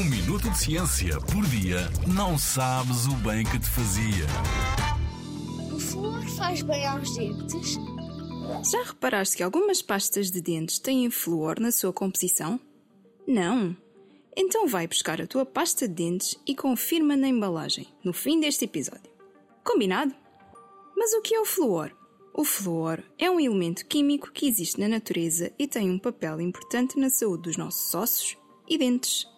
Um minuto de ciência por dia não sabes o bem que te fazia. O flúor faz bem aos dentes? Já reparaste que algumas pastas de dentes têm flúor na sua composição? Não? Então vai buscar a tua pasta de dentes e confirma na embalagem, no fim deste episódio. Combinado? Mas o que é o flúor? O flúor é um elemento químico que existe na natureza e tem um papel importante na saúde dos nossos ossos e dentes.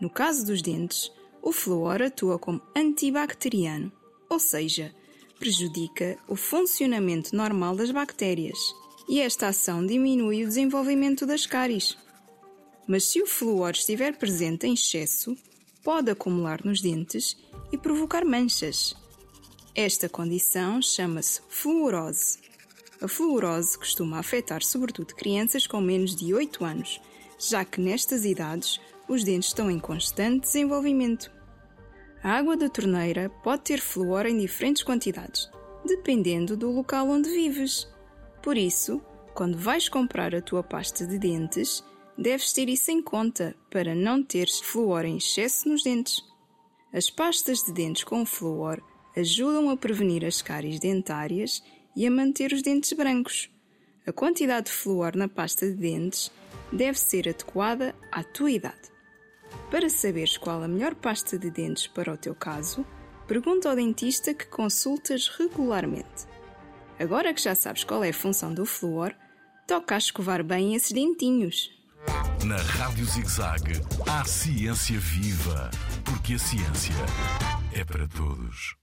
No caso dos dentes, o flúor atua como antibacteriano, ou seja, prejudica o funcionamento normal das bactérias, e esta ação diminui o desenvolvimento das cáries. Mas se o flúor estiver presente em excesso, pode acumular nos dentes e provocar manchas. Esta condição chama-se fluorose. A fluorose costuma afetar sobretudo crianças com menos de 8 anos, já que nestas idades os dentes estão em constante desenvolvimento. A água da torneira pode ter flúor em diferentes quantidades, dependendo do local onde vives. Por isso, quando vais comprar a tua pasta de dentes, deves ter isso em conta para não teres flúor em excesso nos dentes. As pastas de dentes com flúor ajudam a prevenir as cáries dentárias e a manter os dentes brancos. A quantidade de flúor na pasta de dentes deve ser adequada à tua idade. Para saberes qual a melhor pasta de dentes para o teu caso, pergunta ao dentista que consultas regularmente. Agora que já sabes qual é a função do flúor, toca a escovar bem esses dentinhos. Na Rádio ZigZag, há ciência viva, porque a ciência é para todos.